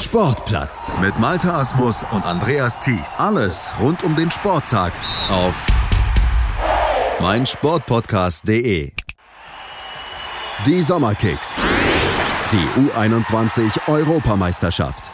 Sportplatz mit Malta Asmus und Andreas Thies. Alles rund um den Sporttag auf meinsportpodcast.de. Die Sommerkicks. Die U21 Europameisterschaft.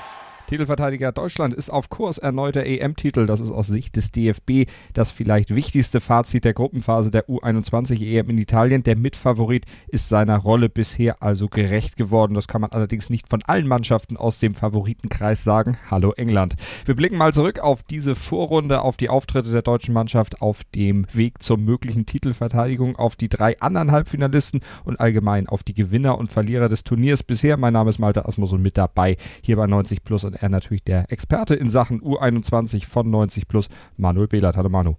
Titelverteidiger Deutschland ist auf Kurs erneuter EM-Titel. Das ist aus Sicht des DFB das vielleicht wichtigste Fazit der Gruppenphase der U21 EM in Italien. Der Mitfavorit ist seiner Rolle bisher also gerecht geworden. Das kann man allerdings nicht von allen Mannschaften aus dem Favoritenkreis sagen. Hallo England. Wir blicken mal zurück auf diese Vorrunde, auf die Auftritte der deutschen Mannschaft auf dem Weg zur möglichen Titelverteidigung, auf die drei anderen Halbfinalisten und allgemein auf die Gewinner und Verlierer des Turniers bisher. Mein Name ist Malte Asmus und mit dabei hier bei 90 Plus und und er natürlich der Experte in Sachen U21 von 90 plus, Manuel Behlert. Hallo Manu.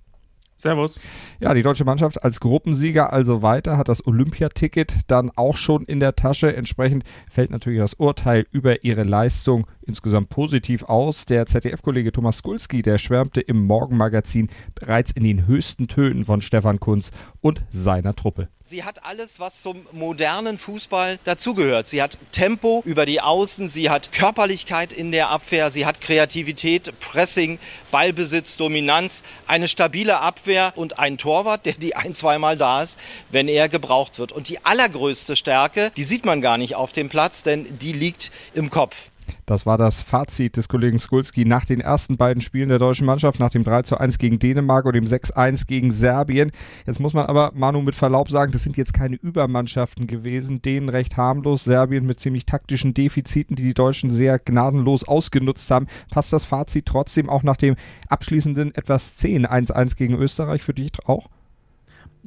Servus. Ja, die deutsche Mannschaft als Gruppensieger also weiter, hat das Olympiaticket dann auch schon in der Tasche. Entsprechend fällt natürlich das Urteil über ihre Leistung insgesamt positiv aus. Der ZDF-Kollege Thomas Skulski, der schwärmte im Morgenmagazin bereits in den höchsten Tönen von Stefan Kunz und seiner Truppe. Sie hat alles, was zum modernen Fußball dazugehört. Sie hat Tempo über die Außen, sie hat Körperlichkeit in der Abwehr, sie hat Kreativität, Pressing, Ballbesitz, Dominanz, eine stabile Abwehr und einen Torwart, der die ein, zweimal da ist, wenn er gebraucht wird. Und die allergrößte Stärke, die sieht man gar nicht auf dem Platz, denn die liegt im Kopf. Das war das Fazit des Kollegen Skulski nach den ersten beiden Spielen der deutschen Mannschaft, nach dem 3 zu 1 gegen Dänemark und dem 6 1 gegen Serbien. Jetzt muss man aber, Manu, mit Verlaub sagen, das sind jetzt keine Übermannschaften gewesen. Dänen recht harmlos, Serbien mit ziemlich taktischen Defiziten, die die Deutschen sehr gnadenlos ausgenutzt haben. Passt das Fazit trotzdem auch nach dem abschließenden etwas 10 1-1 gegen Österreich für dich auch?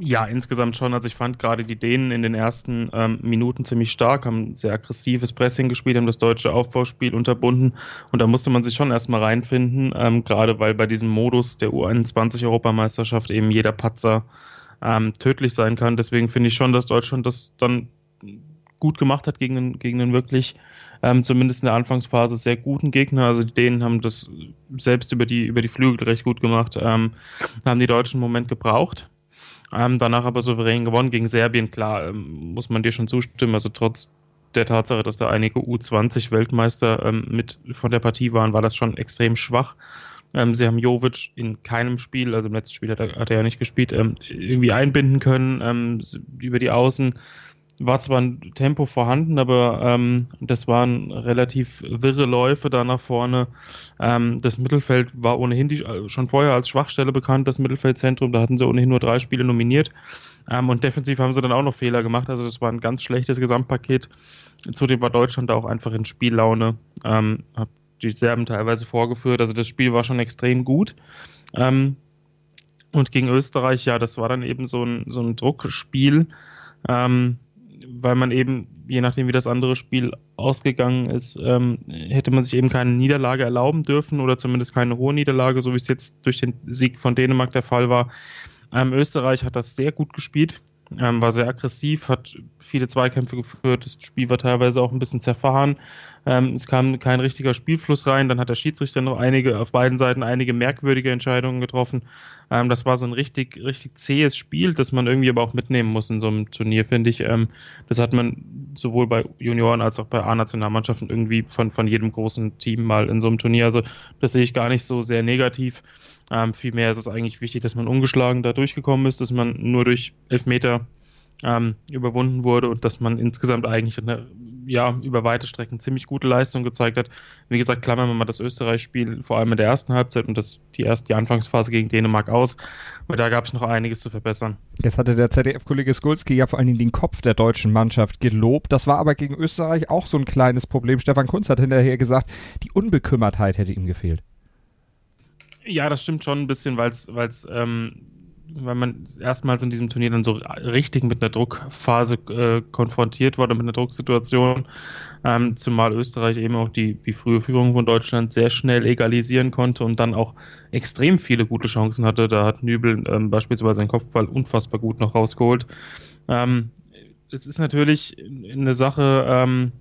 Ja, insgesamt schon. Also ich fand gerade die Dänen in den ersten ähm, Minuten ziemlich stark, haben sehr aggressives Pressing gespielt, haben das deutsche Aufbauspiel unterbunden und da musste man sich schon erstmal reinfinden, ähm, gerade weil bei diesem Modus der U21-Europameisterschaft eben jeder Patzer ähm, tödlich sein kann. Deswegen finde ich schon, dass Deutschland das dann gut gemacht hat gegen einen, gegen einen wirklich, ähm, zumindest in der Anfangsphase, sehr guten Gegner. Also die Dänen haben das selbst über die, über die Flügel recht gut gemacht, ähm, haben die Deutschen einen Moment gebraucht ähm, danach aber souverän gewonnen gegen Serbien. Klar, ähm, muss man dir schon zustimmen. Also trotz der Tatsache, dass da einige U20-Weltmeister ähm, mit von der Partie waren, war das schon extrem schwach. Ähm, sie haben Jovic in keinem Spiel, also im letzten Spiel hat er, hat er ja nicht gespielt, ähm, irgendwie einbinden können ähm, über die Außen war zwar ein Tempo vorhanden, aber ähm, das waren relativ wirre Läufe da nach vorne. Ähm, das Mittelfeld war ohnehin die, äh, schon vorher als Schwachstelle bekannt, das Mittelfeldzentrum. Da hatten sie ohnehin nur drei Spiele nominiert. Ähm, und defensiv haben sie dann auch noch Fehler gemacht. Also das war ein ganz schlechtes Gesamtpaket. Zudem war Deutschland auch einfach in Spiellaune. Ähm, hab die Serben teilweise vorgeführt. Also das Spiel war schon extrem gut. Ähm, und gegen Österreich, ja, das war dann eben so ein, so ein Druckspiel. Ähm, weil man eben, je nachdem wie das andere Spiel ausgegangen ist, ähm, hätte man sich eben keine Niederlage erlauben dürfen oder zumindest keine hohe Niederlage, so wie es jetzt durch den Sieg von Dänemark der Fall war. Ähm, Österreich hat das sehr gut gespielt, ähm, war sehr aggressiv, hat viele Zweikämpfe geführt, das Spiel war teilweise auch ein bisschen zerfahren. Ähm, es kam kein richtiger Spielfluss rein, dann hat der Schiedsrichter noch einige, auf beiden Seiten einige merkwürdige Entscheidungen getroffen. Ähm, das war so ein richtig, richtig zähes Spiel, das man irgendwie aber auch mitnehmen muss in so einem Turnier, finde ich. Ähm, das hat man sowohl bei Junioren als auch bei A-Nationalmannschaften irgendwie von, von jedem großen Team mal in so einem Turnier. Also das sehe ich gar nicht so sehr negativ. Ähm, vielmehr ist es eigentlich wichtig, dass man ungeschlagen da durchgekommen ist, dass man nur durch Elfmeter ähm, überwunden wurde und dass man insgesamt eigentlich eine, ja, über weite Strecken ziemlich gute Leistung gezeigt hat. Wie gesagt, klammern wir mal das Österreich-Spiel vor allem in der ersten Halbzeit und das, die erste die Anfangsphase gegen Dänemark aus, weil da gab es noch einiges zu verbessern. Jetzt hatte der ZDF-Kollege Skulski ja vor allen Dingen den Kopf der deutschen Mannschaft gelobt. Das war aber gegen Österreich auch so ein kleines Problem. Stefan Kunz hat hinterher gesagt, die Unbekümmertheit hätte ihm gefehlt. Ja, das stimmt schon ein bisschen, weil es ähm, weil man erstmals in diesem Turnier dann so richtig mit einer Druckphase äh, konfrontiert wurde, mit einer Drucksituation, ähm, zumal Österreich eben auch die, die frühe Führung von Deutschland sehr schnell egalisieren konnte und dann auch extrem viele gute Chancen hatte. Da hat Nübel ähm, beispielsweise seinen Kopfball unfassbar gut noch rausgeholt. Ähm, es ist natürlich eine Sache, ähm,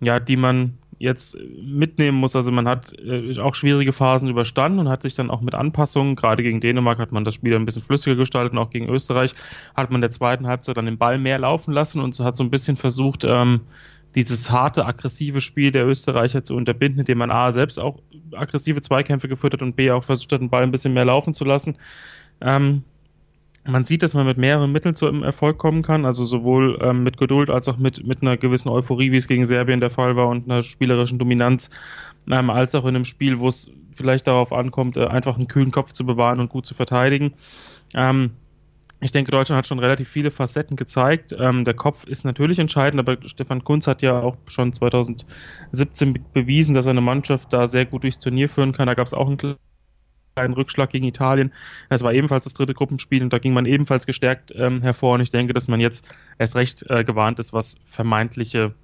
ja, die man jetzt mitnehmen muss. Also man hat äh, auch schwierige Phasen überstanden und hat sich dann auch mit Anpassungen, gerade gegen Dänemark hat man das Spiel ein bisschen flüssiger gestaltet, auch gegen Österreich hat man der zweiten Halbzeit dann den Ball mehr laufen lassen und hat so ein bisschen versucht, ähm, dieses harte, aggressive Spiel der Österreicher zu unterbinden, indem man A selbst auch aggressive Zweikämpfe geführt hat und B auch versucht hat, den Ball ein bisschen mehr laufen zu lassen. Ähm, man sieht, dass man mit mehreren Mitteln zu einem Erfolg kommen kann, also sowohl ähm, mit Geduld als auch mit, mit einer gewissen Euphorie, wie es gegen Serbien der Fall war und einer spielerischen Dominanz, ähm, als auch in einem Spiel, wo es vielleicht darauf ankommt, äh, einfach einen kühlen Kopf zu bewahren und gut zu verteidigen. Ähm, ich denke, Deutschland hat schon relativ viele Facetten gezeigt. Ähm, der Kopf ist natürlich entscheidend, aber Stefan Kunz hat ja auch schon 2017 bewiesen, dass er eine Mannschaft da sehr gut durchs Turnier führen kann. Da gab es auch einen kleinen Rückschlag gegen Italien. Das war ebenfalls das dritte Gruppenspiel und da ging man ebenfalls gestärkt ähm, hervor. Und ich denke, dass man jetzt erst recht äh, gewarnt ist, was vermeintliche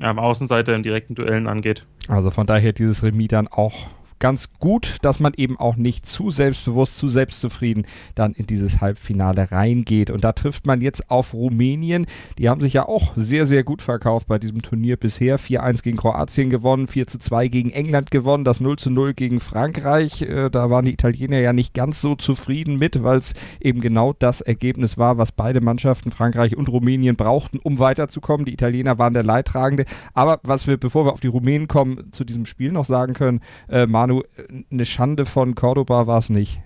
ähm, Außenseiter in direkten Duellen angeht. Also von daher dieses Remis dann auch ganz gut, dass man eben auch nicht zu selbstbewusst, zu selbstzufrieden dann in dieses Halbfinale reingeht. Und da trifft man jetzt auf Rumänien. Die haben sich ja auch sehr, sehr gut verkauft bei diesem Turnier bisher. 4-1 gegen Kroatien gewonnen, 4-2 gegen England gewonnen, das 0-0 gegen Frankreich. Äh, da waren die Italiener ja nicht ganz so zufrieden mit, weil es eben genau das Ergebnis war, was beide Mannschaften, Frankreich und Rumänien, brauchten, um weiterzukommen. Die Italiener waren der Leidtragende. Aber was wir, bevor wir auf die Rumänen kommen, zu diesem Spiel noch sagen können, äh, eine Schande von Cordoba war es nicht.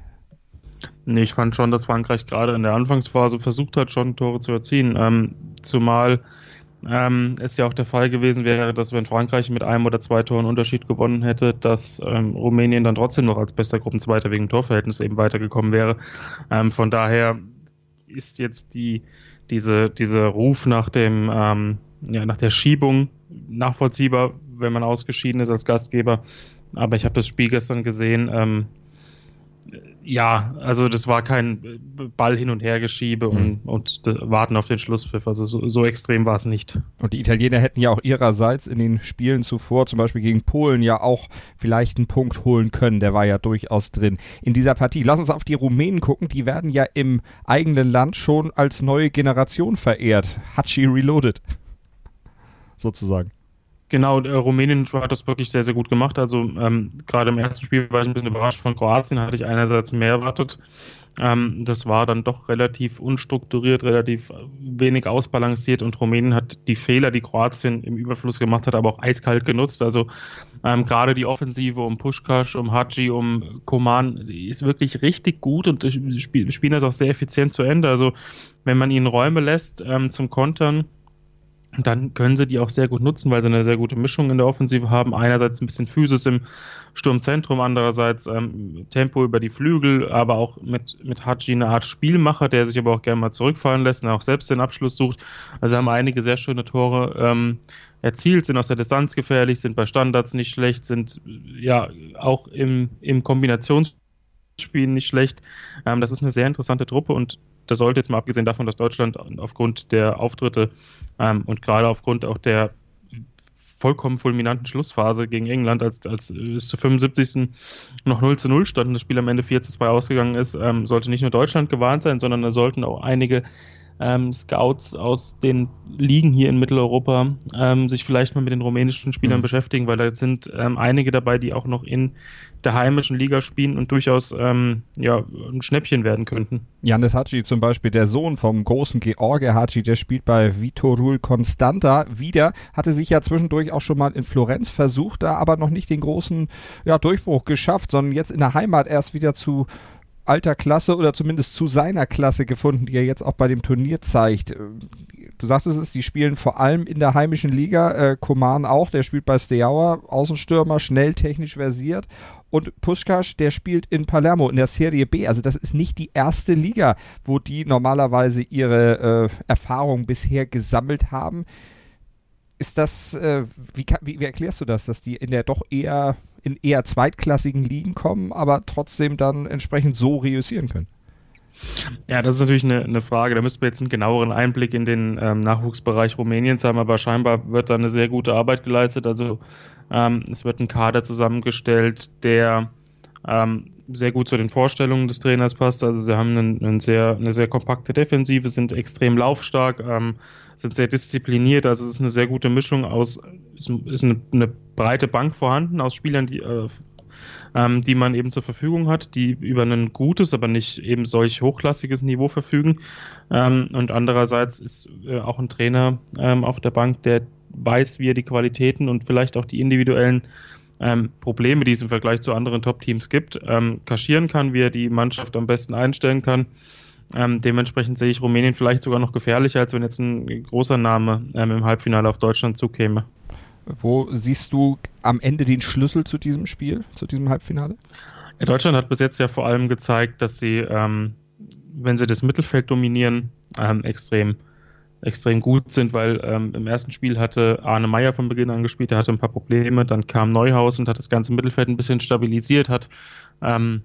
Nee, ich fand schon, dass Frankreich gerade in der Anfangsphase versucht hat, schon Tore zu erzielen. Ähm, zumal ähm, es ja auch der Fall gewesen wäre, dass wenn Frankreich mit einem oder zwei Toren Unterschied gewonnen hätte, dass ähm, Rumänien dann trotzdem noch als bester Gruppenzweiter wegen Torverhältnis eben weitergekommen wäre. Ähm, von daher ist jetzt die, diese, dieser Ruf nach dem, ähm, ja, nach der Schiebung nachvollziehbar, wenn man ausgeschieden ist als Gastgeber. Aber ich habe das Spiel gestern gesehen. Ähm, ja, also das war kein Ball hin und her geschiebe mhm. und, und warten auf den Schlusspfiff. Also so, so extrem war es nicht. Und die Italiener hätten ja auch ihrerseits in den Spielen zuvor, zum Beispiel gegen Polen, ja auch vielleicht einen Punkt holen können. Der war ja durchaus drin in dieser Partie. Lass uns auf die Rumänen gucken. Die werden ja im eigenen Land schon als neue Generation verehrt. Hachi Reloaded. Sozusagen. Genau, äh, Rumänien hat das wirklich sehr, sehr gut gemacht. Also ähm, gerade im ersten Spiel war ich ein bisschen überrascht von Kroatien, hatte ich einerseits mehr erwartet. Ähm, das war dann doch relativ unstrukturiert, relativ wenig ausbalanciert und Rumänien hat die Fehler, die Kroatien im Überfluss gemacht hat, aber auch eiskalt genutzt. Also ähm, gerade die Offensive um Pushkash, um Haji, um Koman ist wirklich richtig gut und spielen das auch sehr effizient zu Ende. Also wenn man ihnen Räume lässt ähm, zum Kontern, dann können sie die auch sehr gut nutzen, weil sie eine sehr gute Mischung in der Offensive haben. Einerseits ein bisschen Physis im Sturmzentrum, andererseits ähm, Tempo über die Flügel, aber auch mit, mit Haji eine Art Spielmacher, der sich aber auch gerne mal zurückfallen lässt und auch selbst den Abschluss sucht. Also haben einige sehr schöne Tore ähm, erzielt, sind aus der Distanz gefährlich, sind bei Standards nicht schlecht, sind ja auch im, im Kombinationsspiel nicht schlecht. Ähm, das ist eine sehr interessante Truppe und das sollte jetzt mal abgesehen davon, dass Deutschland aufgrund der Auftritte ähm, und gerade aufgrund auch der vollkommen fulminanten Schlussphase gegen England, als, als es zur 75. noch 0 zu 0 stand und das Spiel am Ende 4 zu 2 ausgegangen ist, ähm, sollte nicht nur Deutschland gewarnt sein, sondern da sollten auch einige ähm, Scouts aus den Ligen hier in Mitteleuropa ähm, sich vielleicht mal mit den rumänischen Spielern mhm. beschäftigen, weil da sind ähm, einige dabei, die auch noch in der heimischen Liga spielen und durchaus ähm, ja, ein Schnäppchen werden könnten. Janis Haci zum Beispiel, der Sohn vom großen George Haci, der spielt bei Vitorul Constanta wieder, hatte sich ja zwischendurch auch schon mal in Florenz versucht, da aber noch nicht den großen ja, Durchbruch geschafft, sondern jetzt in der Heimat erst wieder zu alter Klasse oder zumindest zu seiner Klasse gefunden, die er jetzt auch bei dem Turnier zeigt. Du sagtest es, die spielen vor allem in der heimischen Liga. Äh, Koman auch, der spielt bei Steaua, Außenstürmer, schnell technisch versiert. Und Puschkasch, der spielt in Palermo in der Serie B. Also das ist nicht die erste Liga, wo die normalerweise ihre äh, Erfahrung bisher gesammelt haben. Ist das, äh, wie, wie, wie, erklärst du das, dass die in der doch eher, in eher zweitklassigen Ligen kommen, aber trotzdem dann entsprechend so reüssieren können? Ja, das ist natürlich eine, eine, Frage. Da müssten wir jetzt einen genaueren Einblick in den ähm, Nachwuchsbereich Rumäniens haben, aber scheinbar wird da eine sehr gute Arbeit geleistet. Also ähm, es wird ein Kader zusammengestellt, der ähm, sehr gut zu den Vorstellungen des Trainers passt. Also sie haben einen, einen sehr, eine sehr kompakte Defensive, sind extrem laufstark, ähm, sind sehr diszipliniert. Also es ist eine sehr gute Mischung aus, ist, eine, eine, breite Bank vorhanden aus Spielern, die äh, ähm, die man eben zur Verfügung hat, die über ein gutes, aber nicht eben solch hochklassiges Niveau verfügen. Ähm, und andererseits ist äh, auch ein Trainer ähm, auf der Bank, der weiß, wie er die Qualitäten und vielleicht auch die individuellen ähm, Probleme, die es im Vergleich zu anderen Top-Teams gibt, ähm, kaschieren kann, wie er die Mannschaft am besten einstellen kann. Ähm, dementsprechend sehe ich Rumänien vielleicht sogar noch gefährlicher, als wenn jetzt ein großer Name ähm, im Halbfinale auf Deutschland zukäme. Wo siehst du am Ende den Schlüssel zu diesem Spiel, zu diesem Halbfinale? Ja, Deutschland hat bis jetzt ja vor allem gezeigt, dass sie, ähm, wenn sie das Mittelfeld dominieren, ähm, extrem extrem gut sind, weil ähm, im ersten Spiel hatte Arne Meyer von Beginn an gespielt, der hatte ein paar Probleme, dann kam Neuhaus und hat das ganze Mittelfeld ein bisschen stabilisiert, hat ähm,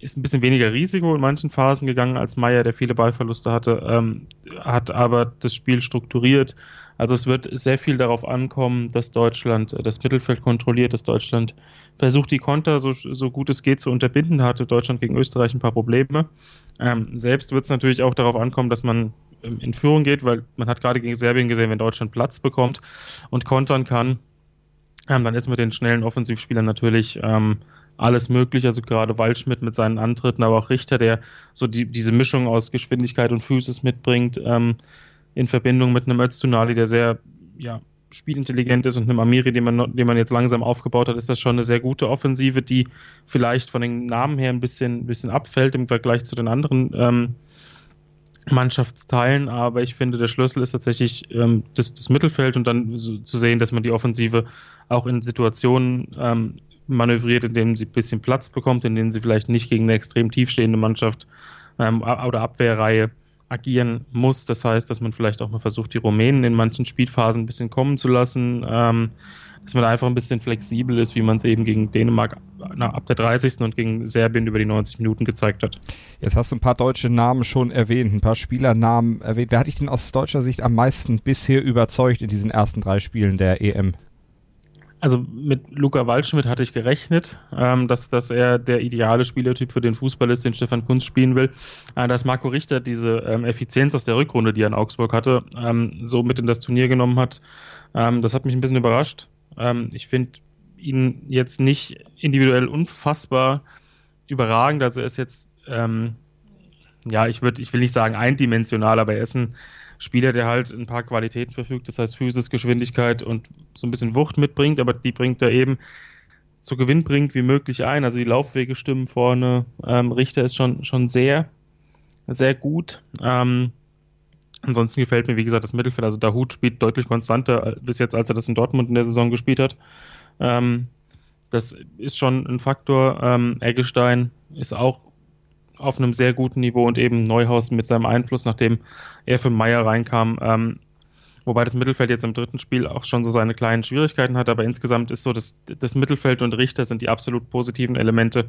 ist ein bisschen weniger Risiko in manchen Phasen gegangen als Meyer, der viele Ballverluste hatte, ähm, hat aber das Spiel strukturiert. Also es wird sehr viel darauf ankommen, dass Deutschland äh, das Mittelfeld kontrolliert, dass Deutschland versucht, die Konter so, so gut es geht zu unterbinden. Hatte Deutschland gegen Österreich ein paar Probleme. Ähm, selbst wird es natürlich auch darauf ankommen, dass man in Führung geht, weil man hat gerade gegen Serbien gesehen, wenn Deutschland Platz bekommt und kontern kann, ähm, dann ist mit den schnellen Offensivspielern natürlich ähm, alles möglich. Also gerade Waldschmidt mit seinen Antritten, aber auch Richter, der so die, diese Mischung aus Geschwindigkeit und Physis mitbringt, ähm, in Verbindung mit einem Öztunali, der sehr ja, spielintelligent ist und einem Amiri, den man, den man jetzt langsam aufgebaut hat, ist das schon eine sehr gute Offensive, die vielleicht von den Namen her ein bisschen, bisschen abfällt im Vergleich zu den anderen ähm, Mannschaftsteilen, aber ich finde, der Schlüssel ist tatsächlich ähm, das, das, Mittelfeld und dann so, zu sehen, dass man die Offensive auch in Situationen ähm, manövriert, in denen sie ein bisschen Platz bekommt, in denen sie vielleicht nicht gegen eine extrem tiefstehende Mannschaft ähm, oder Abwehrreihe agieren muss. Das heißt, dass man vielleicht auch mal versucht, die Rumänen in manchen Spielphasen ein bisschen kommen zu lassen. Ähm, dass man einfach ein bisschen flexibel ist, wie man es eben gegen Dänemark ab der 30. und gegen Serbien über die 90 Minuten gezeigt hat. Jetzt hast du ein paar deutsche Namen schon erwähnt, ein paar Spielernamen erwähnt. Wer hat dich denn aus deutscher Sicht am meisten bisher überzeugt in diesen ersten drei Spielen der EM? Also mit Luca Waldschmidt hatte ich gerechnet, ähm, dass, dass er der ideale Spielertyp für den Fußball ist, den Stefan Kunz spielen will. Äh, dass Marco Richter diese ähm, Effizienz aus der Rückrunde, die er in Augsburg hatte, ähm, so mit in das Turnier genommen hat, ähm, das hat mich ein bisschen überrascht. Ähm, ich finde ihn jetzt nicht individuell unfassbar überragend. Also er ist jetzt, ähm, ja, ich würde, ich will nicht sagen eindimensional, aber er ist ein Spieler, der halt ein paar Qualitäten verfügt, das heißt Physis, Geschwindigkeit und so ein bisschen Wucht mitbringt, aber die bringt er eben so gewinnbringend wie möglich ein. Also die Laufwege stimmen vorne. Ähm, Richter ist schon, schon sehr, sehr gut. Ähm, ansonsten gefällt mir, wie gesagt, das Mittelfeld. Also Dahut spielt deutlich konstanter bis jetzt, als er das in Dortmund in der Saison gespielt hat. Ähm, das ist schon ein Faktor. Ähm, Eggestein ist auch auf einem sehr guten Niveau und eben Neuhaus mit seinem Einfluss, nachdem er für Meier reinkam. Ähm, wobei das Mittelfeld jetzt im dritten Spiel auch schon so seine kleinen Schwierigkeiten hat, aber insgesamt ist so, dass das Mittelfeld und Richter sind die absolut positiven Elemente.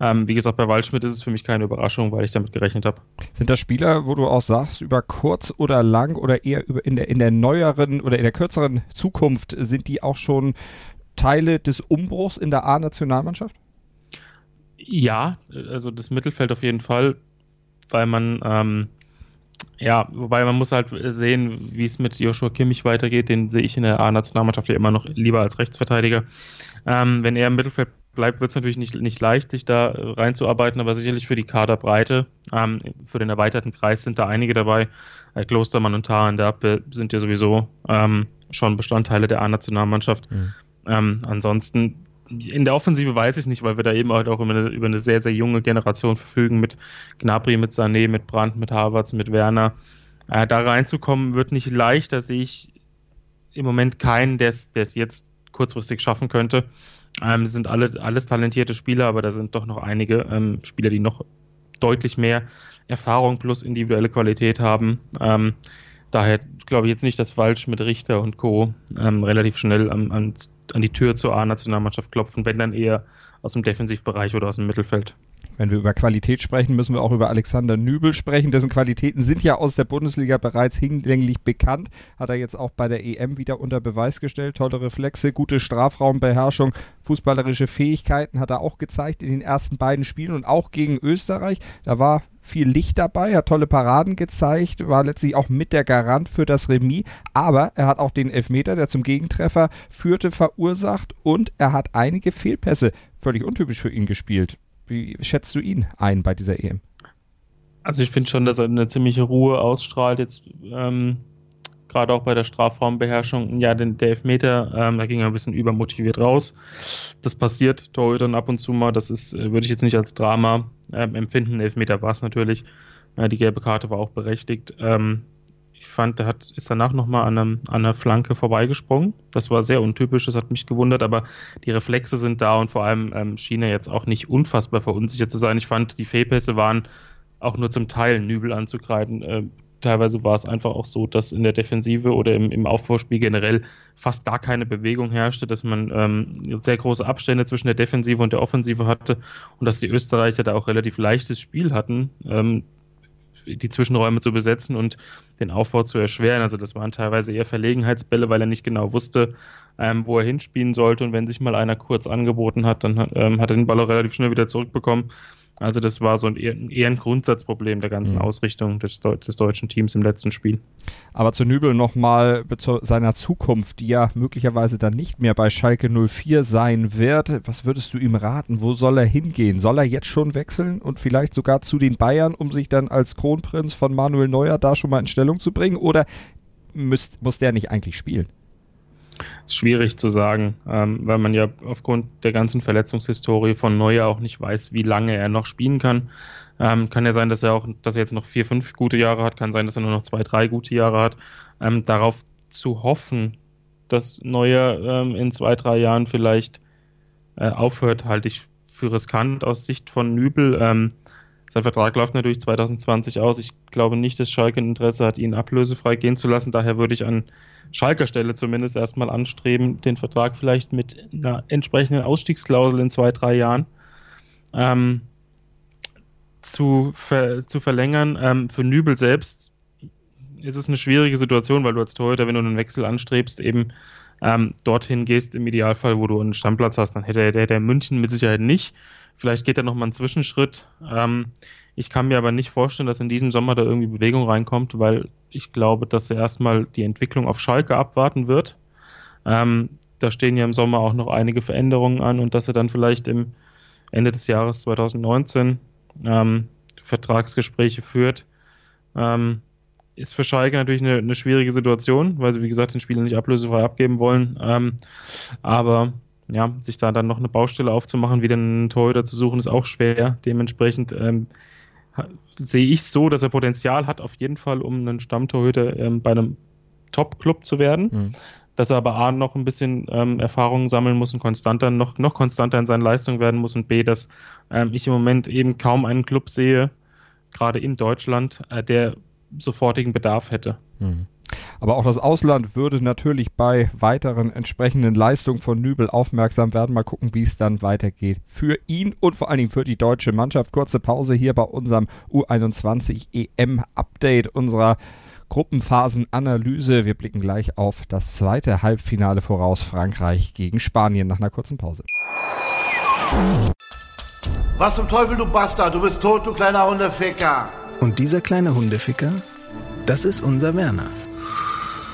Ähm, wie gesagt, bei Waldschmidt ist es für mich keine Überraschung, weil ich damit gerechnet habe. Sind das Spieler, wo du auch sagst, über kurz oder lang oder eher über in der, in der neueren oder in der kürzeren Zukunft sind die auch schon Teile des Umbruchs in der A-Nationalmannschaft? Ja, also das Mittelfeld auf jeden Fall, weil man, ähm, ja, wobei man muss halt sehen, wie es mit Joshua Kimmich weitergeht. Den sehe ich in der A-Nationalmannschaft ja immer noch lieber als Rechtsverteidiger. Ähm, wenn er im Mittelfeld bleibt, wird es natürlich nicht, nicht leicht, sich da reinzuarbeiten, aber sicherlich für die Kaderbreite, ähm, für den erweiterten Kreis sind da einige dabei. Äh, Klostermann und Tar in der Abwehr sind ja sowieso ähm, schon Bestandteile der A-Nationalmannschaft. Mhm. Ähm, ansonsten in der Offensive weiß ich nicht, weil wir da eben halt auch über eine, über eine sehr, sehr junge Generation verfügen mit Gnabry, mit Sané, mit Brandt, mit Havertz, mit Werner. Äh, da reinzukommen wird nicht leicht, da sehe ich im Moment keinen, der es jetzt kurzfristig schaffen könnte. Ähm, sind alle, alles talentierte Spieler, aber da sind doch noch einige ähm, Spieler, die noch deutlich mehr Erfahrung plus individuelle Qualität haben. Ähm, daher glaube ich jetzt nicht, dass Walsch mit Richter und Co. Ähm, relativ schnell an, an, an die Tür zur A-Nationalmannschaft klopfen, wenn dann eher aus dem Defensivbereich oder aus dem Mittelfeld. Wenn wir über Qualität sprechen, müssen wir auch über Alexander Nübel sprechen. Dessen Qualitäten sind ja aus der Bundesliga bereits hinlänglich bekannt. Hat er jetzt auch bei der EM wieder unter Beweis gestellt. Tolle Reflexe, gute Strafraumbeherrschung, fußballerische Fähigkeiten hat er auch gezeigt in den ersten beiden Spielen und auch gegen Österreich. Da war viel Licht dabei, hat tolle Paraden gezeigt, war letztlich auch mit der Garant für das Remis, aber er hat auch den Elfmeter, der zum Gegentreffer führte, verursacht und er hat einige Fehlpässe, völlig untypisch für ihn gespielt. Wie schätzt du ihn ein bei dieser EM? Also ich finde schon, dass er eine ziemliche Ruhe ausstrahlt. Jetzt ähm, gerade auch bei der Strafraumbeherrschung. Ja, den, der Elfmeter, ähm, da ging er ein bisschen übermotiviert raus. Das passiert Torhütern ab und zu mal. Das ist, äh, würde ich jetzt nicht als Drama ähm, empfinden. Elfmeter war es natürlich. Äh, die gelbe Karte war auch berechtigt. Ähm, ich fand, der hat, ist danach nochmal an, an einer Flanke vorbeigesprungen. Das war sehr untypisch, das hat mich gewundert, aber die Reflexe sind da und vor allem ähm, schien er jetzt auch nicht unfassbar verunsichert zu sein. Ich fand, die Fehlpässe waren auch nur zum Teil Nübel anzugreifen. Äh, teilweise war es einfach auch so, dass in der Defensive oder im, im Aufbauspiel generell fast gar keine Bewegung herrschte, dass man ähm, sehr große Abstände zwischen der Defensive und der Offensive hatte und dass die Österreicher da auch relativ leichtes Spiel hatten. Ähm, die Zwischenräume zu besetzen und den Aufbau zu erschweren. Also das waren teilweise eher Verlegenheitsbälle, weil er nicht genau wusste, ähm, wo er hinspielen sollte. Und wenn sich mal einer kurz angeboten hat, dann ähm, hat er den Ball auch relativ schnell wieder zurückbekommen. Also das war so ein, eher ein Grundsatzproblem der ganzen mhm. Ausrichtung des, des, deutschen Teams im letzten Spiel. Aber zu Nübel nochmal zu seiner Zukunft, die ja möglicherweise dann nicht mehr bei Schalke 04 sein wird. Was würdest du ihm raten? Wo soll er hingehen? Soll er jetzt schon wechseln und vielleicht sogar zu den Bayern, um sich dann als Kronprinz von Manuel Neuer da schon mal in Stellung zu bringen? Oder müsst, muss der nicht eigentlich spielen? Ist schwierig zu sagen, ähm, weil man ja aufgrund der ganzen Verletzungshistorie von Neuer auch nicht weiß, wie lange er noch spielen kann. Ähm, kann ja sein, dass er auch, dass er jetzt noch vier, fünf gute Jahre hat, kann sein, dass er nur noch zwei, drei gute Jahre hat. Ähm, darauf zu hoffen, dass Neuer ähm, in zwei, drei Jahren vielleicht äh, aufhört, halte ich für riskant aus Sicht von Nübel. Ähm, sein Vertrag läuft natürlich 2020 aus. Ich glaube nicht, dass Schalke ein Interesse hat, ihn ablösefrei gehen zu lassen. Daher würde ich an Schalker Stelle zumindest erstmal anstreben, den Vertrag vielleicht mit einer entsprechenden Ausstiegsklausel in zwei, drei Jahren ähm, zu, ver zu verlängern. Ähm, für Nübel selbst ist es eine schwierige Situation, weil du als Torhüter, wenn du einen Wechsel anstrebst, eben ähm, dorthin gehst, im Idealfall, wo du einen Stammplatz hast, dann hätte er, hätte er München mit Sicherheit nicht. Vielleicht geht da nochmal ein Zwischenschritt. Ähm, ich kann mir aber nicht vorstellen, dass in diesem Sommer da irgendwie Bewegung reinkommt, weil ich glaube, dass er erstmal die Entwicklung auf Schalke abwarten wird. Ähm, da stehen ja im Sommer auch noch einige Veränderungen an und dass er dann vielleicht im Ende des Jahres 2019 ähm, Vertragsgespräche führt, ähm, ist für Schalke natürlich eine, eine, schwierige Situation, weil sie, wie gesagt, den Spieler nicht ablösefrei abgeben wollen. Ähm, aber ja, sich da dann noch eine Baustelle aufzumachen, wieder einen Torhüter zu suchen, ist auch schwer. Dementsprechend ähm, sehe ich so, dass er Potenzial hat, auf jeden Fall, um einen Stammtorhüter ähm, bei einem Top-Club zu werden. Mhm. Dass er aber A noch ein bisschen ähm, Erfahrungen sammeln muss und konstanter, noch, noch konstanter in seinen Leistungen werden muss und B, dass ähm, ich im Moment eben kaum einen Club sehe, gerade in Deutschland, äh, der sofortigen Bedarf hätte. Mhm. Aber auch das Ausland würde natürlich bei weiteren entsprechenden Leistungen von Nübel aufmerksam werden. Mal gucken, wie es dann weitergeht. Für ihn und vor allen Dingen für die deutsche Mannschaft. Kurze Pause hier bei unserem U21 EM Update unserer Gruppenphasenanalyse. Wir blicken gleich auf das zweite Halbfinale voraus. Frankreich gegen Spanien nach einer kurzen Pause. Was zum Teufel, du Bastard? Du bist tot, du kleiner Hundeficker. Und dieser kleine Hundeficker, das ist unser Werner.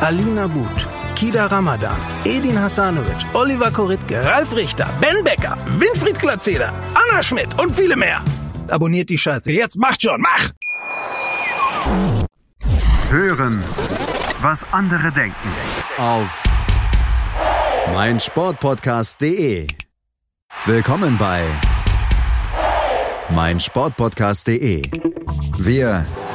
Alina But, Kida Ramadan, Edin Hasanovic, Oliver Koritke, Ralf Richter, Ben Becker, Winfried Glatzeder, Anna Schmidt und viele mehr. Abonniert die Scheiße. Jetzt macht schon, mach! Hören, was andere denken. Auf meinsportpodcast.de. Willkommen bei meinsportpodcast.de. Wir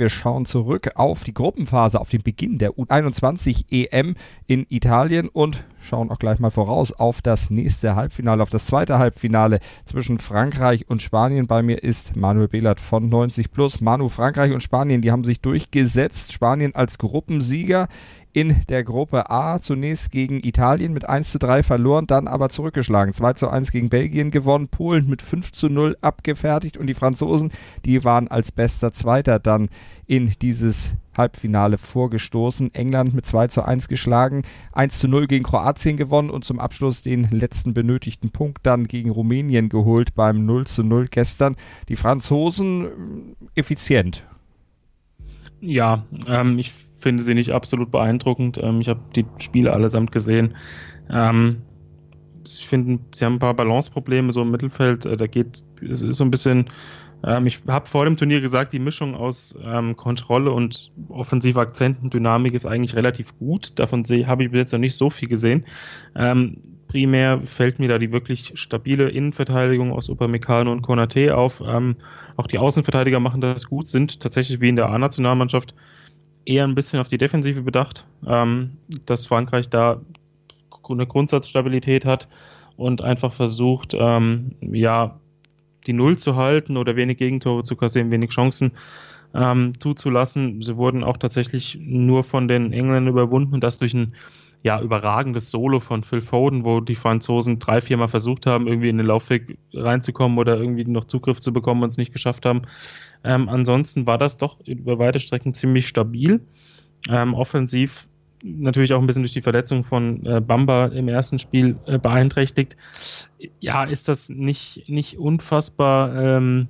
Wir schauen zurück auf die Gruppenphase, auf den Beginn der U21 EM in Italien und schauen auch gleich mal voraus auf das nächste Halbfinale, auf das zweite Halbfinale zwischen Frankreich und Spanien. Bei mir ist Manuel Behlert von 90 Plus. Manu, Frankreich und Spanien, die haben sich durchgesetzt. Spanien als Gruppensieger in der Gruppe A zunächst gegen Italien mit 1 zu 3 verloren, dann aber zurückgeschlagen. 2 zu 1 gegen Belgien gewonnen, Polen mit 5 zu 0 abgefertigt und die Franzosen, die waren als bester Zweiter dann in dieses Halbfinale vorgestoßen. England mit 2 zu 1 geschlagen, 1 zu 0 gegen Kroatien gewonnen und zum Abschluss den letzten benötigten Punkt dann gegen Rumänien geholt beim 0 zu 0 gestern. Die Franzosen äh, effizient. Ja, ähm, ich finde sie nicht absolut beeindruckend. Ähm, ich habe die Spiele allesamt gesehen. Ähm, ich finde, sie haben ein paar Balanceprobleme so im Mittelfeld. Äh, da geht, es ist so ein bisschen ähm, ich habe vor dem Turnier gesagt, die Mischung aus ähm, Kontrolle und offensiver Akzenten, Dynamik ist eigentlich relativ gut. Davon habe ich bis jetzt noch nicht so viel gesehen. Ähm, primär fällt mir da die wirklich stabile Innenverteidigung aus Upamecano und Konate auf. Ähm, auch die Außenverteidiger machen das gut, sind tatsächlich wie in der A-Nationalmannschaft eher ein bisschen auf die Defensive bedacht, ähm, dass Frankreich da eine Grundsatzstabilität hat und einfach versucht, ähm, ja, die Null zu halten oder wenig Gegentore zu kassieren, wenig Chancen ähm, zuzulassen. Sie wurden auch tatsächlich nur von den Engländern überwunden und das durch ein ja, überragendes Solo von Phil Foden, wo die Franzosen drei, viermal versucht haben, irgendwie in den Laufweg reinzukommen oder irgendwie noch Zugriff zu bekommen und es nicht geschafft haben. Ähm, ansonsten war das doch über weite Strecken ziemlich stabil. Ähm, offensiv natürlich auch ein bisschen durch die Verletzung von äh, Bamba im ersten Spiel äh, beeinträchtigt. Ja, ist das nicht, nicht unfassbar ähm,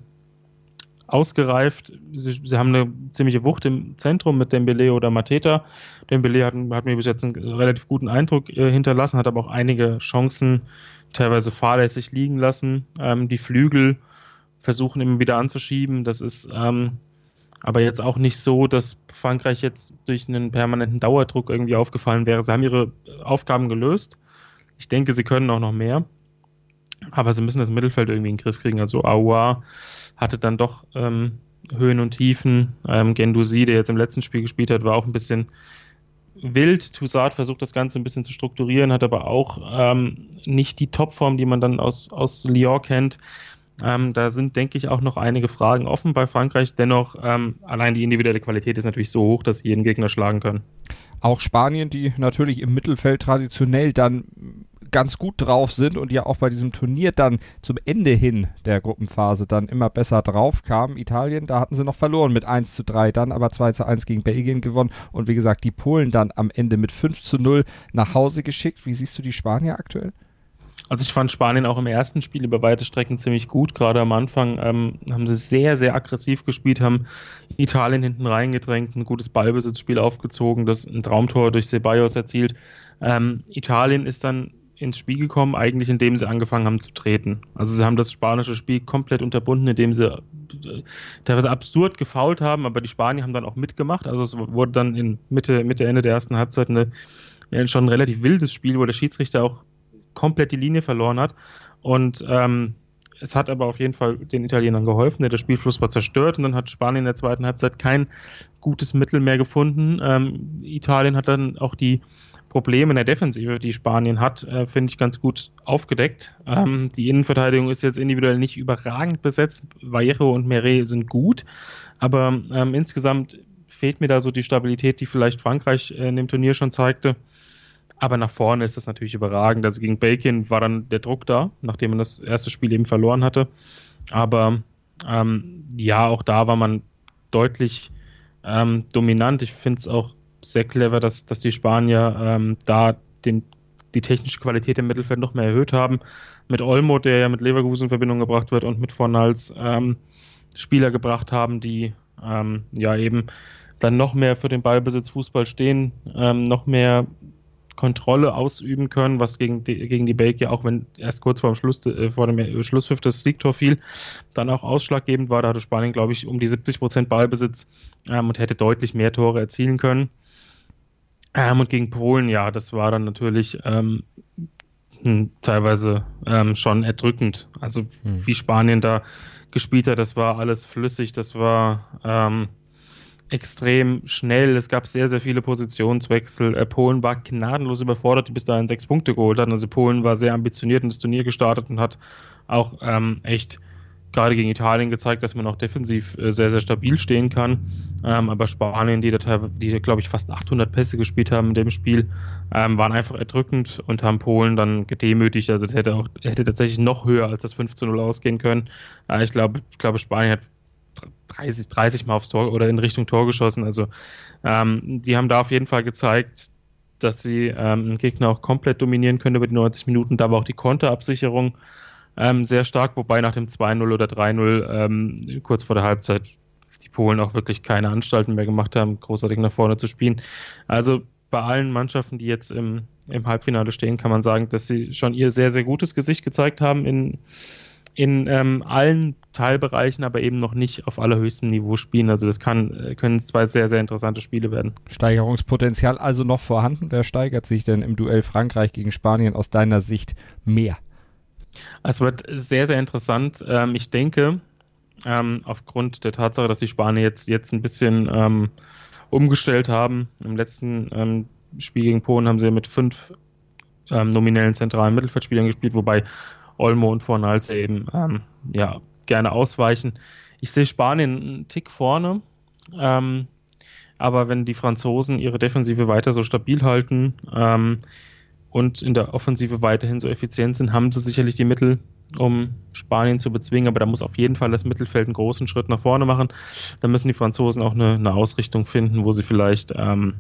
ausgereift. Sie, sie, haben eine ziemliche Wucht im Zentrum mit Dembele oder Mateta. Dembele hat, hat mir bis jetzt einen relativ guten Eindruck äh, hinterlassen, hat aber auch einige Chancen teilweise fahrlässig liegen lassen. Ähm, die Flügel versuchen immer wieder anzuschieben. Das ist ähm, aber jetzt auch nicht so, dass Frankreich jetzt durch einen permanenten Dauerdruck irgendwie aufgefallen wäre. Sie haben ihre Aufgaben gelöst. Ich denke, sie können auch noch mehr. Aber sie müssen das Mittelfeld irgendwie in den Griff kriegen. Also Aouar hatte dann doch ähm, Höhen und Tiefen. Ähm, Gendouzi, der jetzt im letzten Spiel gespielt hat, war auch ein bisschen wild. Toussaint versucht das Ganze ein bisschen zu strukturieren, hat aber auch ähm, nicht die Topform, die man dann aus, aus Lyon kennt. Ähm, da sind, denke ich, auch noch einige Fragen offen bei Frankreich. Dennoch, ähm, allein die individuelle Qualität ist natürlich so hoch, dass sie jeden Gegner schlagen können. Auch Spanien, die natürlich im Mittelfeld traditionell dann ganz gut drauf sind und ja auch bei diesem Turnier dann zum Ende hin der Gruppenphase dann immer besser drauf kamen. Italien, da hatten sie noch verloren mit 1 zu 3, dann aber 2 zu 1 gegen Belgien gewonnen und wie gesagt, die Polen dann am Ende mit 5 zu 0 nach Hause geschickt. Wie siehst du die Spanier aktuell? Also ich fand Spanien auch im ersten Spiel über weite Strecken ziemlich gut. Gerade am Anfang ähm, haben sie sehr, sehr aggressiv gespielt, haben Italien hinten reingedrängt, ein gutes Ballbesitzspiel aufgezogen, das ein Traumtor durch Ceballos erzielt. Ähm, Italien ist dann ins Spiel gekommen, eigentlich indem sie angefangen haben zu treten. Also sie haben das spanische Spiel komplett unterbunden, indem sie äh, teilweise absurd gefault haben, aber die Spanier haben dann auch mitgemacht. Also es wurde dann in Mitte, Mitte, Ende der ersten Halbzeit eine, schon ein relativ wildes Spiel, wo der Schiedsrichter auch komplett die Linie verloren hat. Und ähm, es hat aber auf jeden Fall den Italienern geholfen. Der Spielfluss war zerstört und dann hat Spanien in der zweiten Halbzeit kein gutes Mittel mehr gefunden. Ähm, Italien hat dann auch die Probleme in der Defensive, die Spanien hat, äh, finde ich ganz gut aufgedeckt. Ähm, die Innenverteidigung ist jetzt individuell nicht überragend besetzt. Vallejo und Meret sind gut, aber ähm, insgesamt fehlt mir da so die Stabilität, die vielleicht Frankreich äh, in dem Turnier schon zeigte. Aber nach vorne ist das natürlich überragend. Also gegen Belgien war dann der Druck da, nachdem man das erste Spiel eben verloren hatte. Aber ähm, ja, auch da war man deutlich ähm, dominant. Ich finde es auch sehr clever, dass, dass die Spanier ähm, da den, die technische Qualität im Mittelfeld noch mehr erhöht haben. Mit Olmo, der ja mit Leverkusen in Verbindung gebracht wird, und mit Fornals ähm, Spieler gebracht haben, die ähm, ja eben dann noch mehr für den Ballbesitz Fußball stehen, ähm, noch mehr Kontrolle ausüben können, was gegen die, gegen die Belgier, auch wenn erst kurz vor dem Schluss, äh, vor dem Schlusspfiff das Siegtor fiel, dann auch ausschlaggebend war. Da hatte Spanien, glaube ich, um die 70 Prozent Ballbesitz ähm, und hätte deutlich mehr Tore erzielen können. Ähm, und gegen Polen, ja, das war dann natürlich ähm, hm, teilweise ähm, schon erdrückend. Also hm. wie Spanien da gespielt hat, das war alles flüssig, das war ähm, extrem schnell. Es gab sehr, sehr viele Positionswechsel. Äh, Polen war gnadenlos überfordert, die bis dahin sechs Punkte geholt hatten. Also Polen war sehr ambitioniert in das Turnier gestartet und hat auch ähm, echt gerade gegen Italien gezeigt, dass man auch defensiv äh, sehr, sehr stabil stehen kann. Ähm, aber Spanien, die, da, die glaube ich, fast 800 Pässe gespielt haben in dem Spiel, ähm, waren einfach erdrückend und haben Polen dann gedemütigt. Also das hätte auch hätte tatsächlich noch höher als das 5 zu 0 ausgehen können. Äh, ich glaube, ich glaube, Spanien hat 30, 30 Mal aufs Tor oder in Richtung Tor geschossen. Also ähm, die haben da auf jeden Fall gezeigt, dass sie einen Gegner auch komplett dominieren können über die 90 Minuten. Da war auch die Konterabsicherung ähm, sehr stark, wobei nach dem 2-0 oder 3-0 ähm, kurz vor der Halbzeit die Polen auch wirklich keine Anstalten mehr gemacht haben, großartig nach vorne zu spielen. Also bei allen Mannschaften, die jetzt im, im Halbfinale stehen, kann man sagen, dass sie schon ihr sehr, sehr gutes Gesicht gezeigt haben in, in ähm, allen Teilbereichen, aber eben noch nicht auf allerhöchstem Niveau spielen. Also das kann, äh, können zwei sehr, sehr interessante Spiele werden. Steigerungspotenzial also noch vorhanden. Wer steigert sich denn im Duell Frankreich gegen Spanien aus deiner Sicht mehr? Es wird sehr, sehr interessant. Ähm, ich denke, ähm, aufgrund der Tatsache, dass die Spanier jetzt, jetzt ein bisschen ähm, umgestellt haben, im letzten Spiel gegen Polen haben sie mit fünf nominellen zentralen Mittelfeldspielern gespielt, wobei Olmo und Fornals eben ja, gerne ausweichen. Ich sehe Spanien einen Tick vorne, ähm, aber wenn die Franzosen ihre Defensive weiter so stabil halten ähm, und in der Offensive weiterhin so effizient sind, haben sie sicherlich die Mittel, um Spanien zu bezwingen, aber da muss auf jeden Fall das Mittelfeld einen großen Schritt nach vorne machen. Da müssen die Franzosen auch eine, eine Ausrichtung finden, wo sie vielleicht ähm,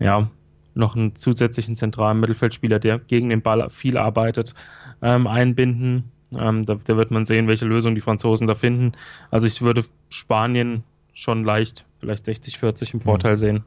ja, noch einen zusätzlichen zentralen Mittelfeldspieler, der gegen den Ball viel arbeitet, ähm, einbinden. Ähm, da, da, wird man sehen, welche Lösung die Franzosen da finden. Also ich würde Spanien schon leicht, vielleicht 60-40 im Vorteil mhm. sehen.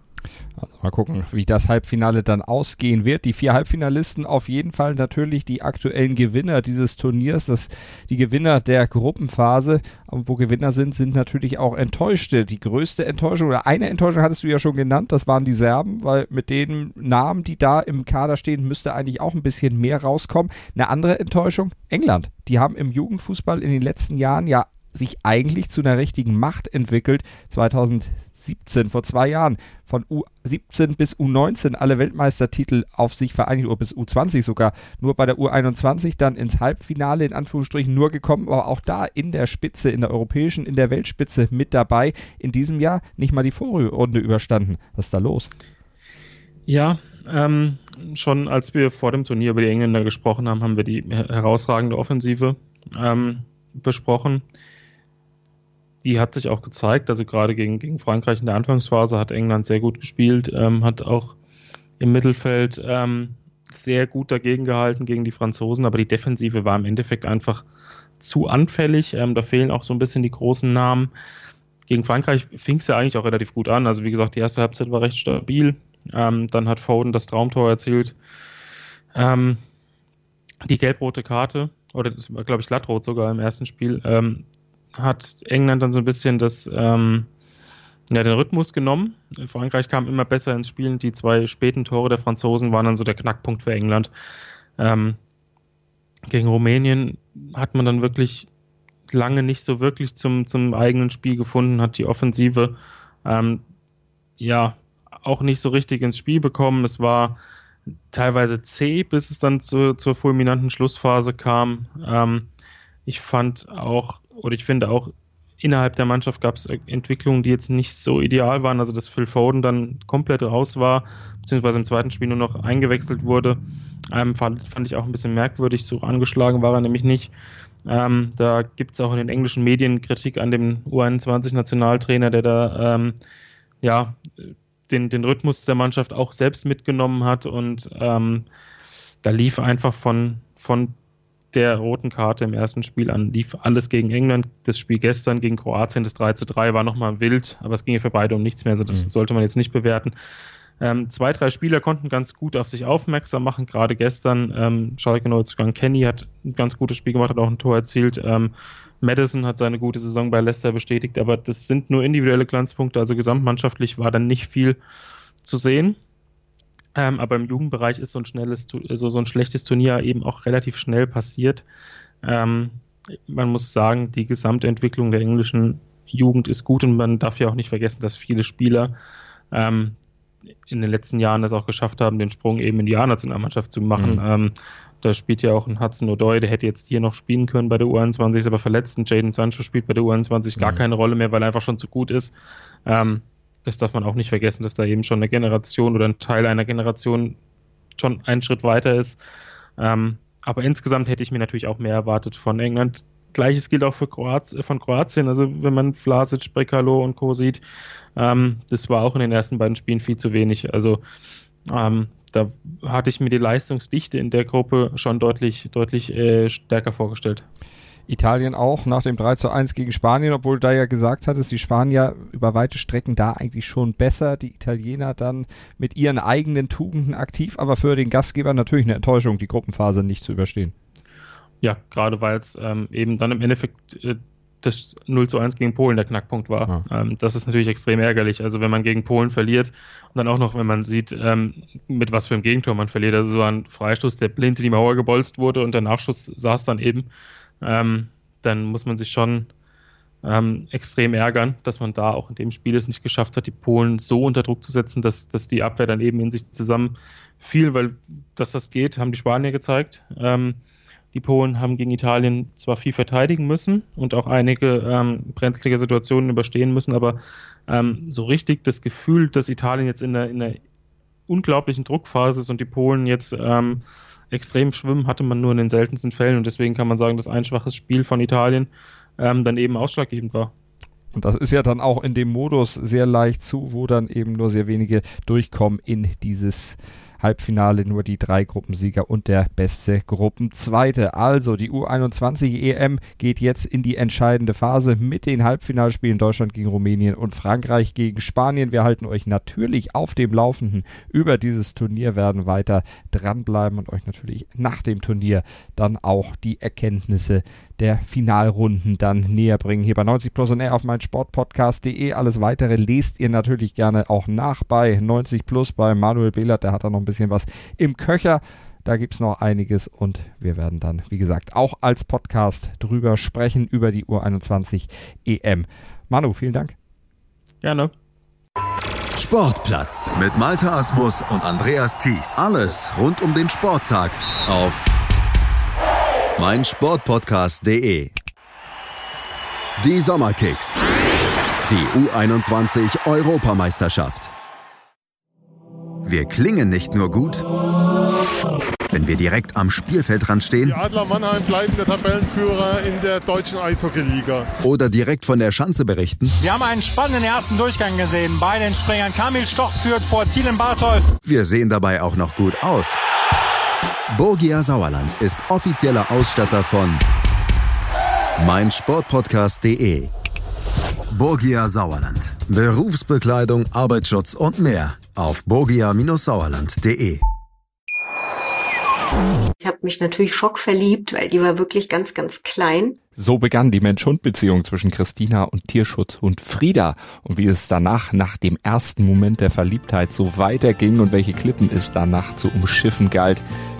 Also mal gucken, wie das Halbfinale dann ausgehen wird. Die vier Halbfinalisten auf jeden Fall natürlich die aktuellen Gewinner dieses Turniers, das, die Gewinner der Gruppenphase. Und wo Gewinner sind, sind natürlich auch Enttäuschte. Die größte Enttäuschung oder eine Enttäuschung hattest du ja schon genannt, das waren die Serben, weil mit den Namen, die da im Kader stehen, müsste eigentlich auch ein bisschen mehr rauskommen. Eine andere Enttäuschung, England. Die haben im Jugendfußball in den letzten Jahren ja sich eigentlich zu einer richtigen Macht entwickelt. 2017, vor zwei Jahren, von U17 bis U19 alle Weltmeistertitel auf sich vereinigt, oder bis U20 sogar. Nur bei der U21 dann ins Halbfinale in Anführungsstrichen nur gekommen, aber auch da in der Spitze, in der europäischen, in der Weltspitze mit dabei. In diesem Jahr nicht mal die Vorrunde überstanden. Was ist da los? Ja, ähm, schon als wir vor dem Turnier über die Engländer gesprochen haben, haben wir die herausragende Offensive ähm, besprochen die hat sich auch gezeigt. Also gerade gegen, gegen Frankreich in der Anfangsphase hat England sehr gut gespielt, ähm, hat auch im Mittelfeld ähm, sehr gut dagegen gehalten gegen die Franzosen, aber die Defensive war im Endeffekt einfach zu anfällig. Ähm, da fehlen auch so ein bisschen die großen Namen. Gegen Frankreich fing es ja eigentlich auch relativ gut an. Also wie gesagt, die erste Halbzeit war recht stabil. Ähm, dann hat Foden das Traumtor erzielt. Ähm, die gelb-rote Karte, oder das war, glaube ich, glattrot sogar im ersten Spiel, ähm, hat England dann so ein bisschen das, ähm, ja, den Rhythmus genommen. Frankreich kam immer besser ins Spiel. Die zwei späten Tore der Franzosen waren dann so der Knackpunkt für England. Ähm, gegen Rumänien hat man dann wirklich lange nicht so wirklich zum, zum eigenen Spiel gefunden, hat die Offensive ähm, ja auch nicht so richtig ins Spiel bekommen. Es war teilweise zäh, bis es dann zu, zur fulminanten Schlussphase kam. Ähm, ich fand auch oder ich finde auch innerhalb der Mannschaft gab es Entwicklungen, die jetzt nicht so ideal waren. Also dass Phil Foden dann komplett raus war, beziehungsweise im zweiten Spiel nur noch eingewechselt wurde, ähm, fand, fand ich auch ein bisschen merkwürdig. So angeschlagen war er nämlich nicht. Ähm, da gibt es auch in den englischen Medien Kritik an dem U21-Nationaltrainer, der da ähm, ja den, den Rhythmus der Mannschaft auch selbst mitgenommen hat und ähm, da lief einfach von, von der roten Karte im ersten Spiel an. Lief alles gegen England. Das Spiel gestern gegen Kroatien, das 3 zu 3, war nochmal wild, aber es ging ja für beide um nichts mehr. Also das mhm. sollte man jetzt nicht bewerten. Ähm, zwei, drei Spieler konnten ganz gut auf sich aufmerksam machen, gerade gestern. Ähm, Schalke Neuzugang Kenny hat ein ganz gutes Spiel gemacht, hat auch ein Tor erzielt. Ähm, Madison hat seine gute Saison bei Leicester bestätigt, aber das sind nur individuelle Glanzpunkte, also gesamtmannschaftlich war dann nicht viel zu sehen. Ähm, aber im Jugendbereich ist so ein schnelles, so, so ein schlechtes Turnier eben auch relativ schnell passiert. Ähm, man muss sagen, die Gesamtentwicklung der englischen Jugend ist gut und man darf ja auch nicht vergessen, dass viele Spieler ähm, in den letzten Jahren es auch geschafft haben, den Sprung eben in die A-Nationalmannschaft zu machen. Mhm. Ähm, da spielt ja auch ein Hudson O'Doy, der hätte jetzt hier noch spielen können bei der U21, ist aber verletzt. Und Jaden Sancho spielt bei der U21 gar mhm. keine Rolle mehr, weil er einfach schon zu gut ist. Das darf man auch nicht vergessen, dass da eben schon eine Generation oder ein Teil einer Generation schon einen Schritt weiter ist. Ähm, aber insgesamt hätte ich mir natürlich auch mehr erwartet von England. Gleiches gilt auch für Kroatien, von Kroatien. Also wenn man Vlasic, Brekalo und Co. sieht, ähm, das war auch in den ersten beiden Spielen viel zu wenig. Also ähm, da hatte ich mir die Leistungsdichte in der Gruppe schon deutlich, deutlich äh, stärker vorgestellt. Italien auch nach dem 3 zu 1 gegen Spanien, obwohl du da ja gesagt hattest, die Spanier über weite Strecken da eigentlich schon besser, die Italiener dann mit ihren eigenen Tugenden aktiv, aber für den Gastgeber natürlich eine Enttäuschung, die Gruppenphase nicht zu überstehen. Ja, gerade weil es ähm, eben dann im Endeffekt äh, das 0 zu 1 gegen Polen der Knackpunkt war. Ja. Ähm, das ist natürlich extrem ärgerlich. Also wenn man gegen Polen verliert und dann auch noch, wenn man sieht, ähm, mit was für einem Gegentor man verliert, also so ein Freistoß, der blind in die Mauer gebolzt wurde und der Nachschuss saß dann eben ähm, dann muss man sich schon ähm, extrem ärgern, dass man da auch in dem Spiel es nicht geschafft hat, die Polen so unter Druck zu setzen, dass, dass die Abwehr dann eben in sich zusammen fiel, weil dass das geht, haben die Spanier gezeigt. Ähm, die Polen haben gegen Italien zwar viel verteidigen müssen und auch einige ähm, brenzlige Situationen überstehen müssen, aber ähm, so richtig das Gefühl, dass Italien jetzt in einer, in einer unglaublichen Druckphase ist und die Polen jetzt ähm, extrem schwimmen hatte man nur in den seltensten Fällen und deswegen kann man sagen, dass ein schwaches Spiel von Italien ähm, dann eben ausschlaggebend war. Und das ist ja dann auch in dem Modus sehr leicht zu, wo dann eben nur sehr wenige durchkommen in dieses Halbfinale nur die drei Gruppensieger und der beste Gruppenzweite. Also die U21 EM geht jetzt in die entscheidende Phase mit den Halbfinalspielen Deutschland gegen Rumänien und Frankreich gegen Spanien. Wir halten euch natürlich auf dem Laufenden über dieses Turnier, werden weiter dranbleiben und euch natürlich nach dem Turnier dann auch die Erkenntnisse der Finalrunden dann näher bringen. Hier bei 90 Plus und R auf mein Sportpodcast.de. Alles weitere lest ihr natürlich gerne auch nach bei 90 Plus bei Manuel Behlert. Der hat da noch ein bisschen was im Köcher. Da gibt es noch einiges und wir werden dann, wie gesagt, auch als Podcast drüber sprechen, über die U21 EM. Manu, vielen Dank. Gerne. Sportplatz mit Malta Asmus und Andreas Thies. Alles rund um den Sporttag auf meinsportpodcast.de. Die Sommerkicks. Die U21 Europameisterschaft. Wir klingen nicht nur gut, wenn wir direkt am Spielfeldrand stehen. Die Adler Mannheim bleiben der Tabellenführer in der deutschen Eishockeyliga. Oder direkt von der Schanze berichten. Wir haben einen spannenden ersten Durchgang gesehen. Bei den Springern Kamil Stoch führt vor Zielen Bartol. Wir sehen dabei auch noch gut aus. Borgia Sauerland ist offizieller Ausstatter von meinsportpodcast.de. Borgia Sauerland. Berufsbekleidung, Arbeitsschutz und mehr auf borgia-sauerland.de. Ich habe mich natürlich schockverliebt, weil die war wirklich ganz, ganz klein. So begann die Mensch-Hund-Beziehung zwischen Christina und Tierschutzhund Frieda. Und wie es danach, nach dem ersten Moment der Verliebtheit, so weiterging und welche Klippen es danach zu umschiffen galt,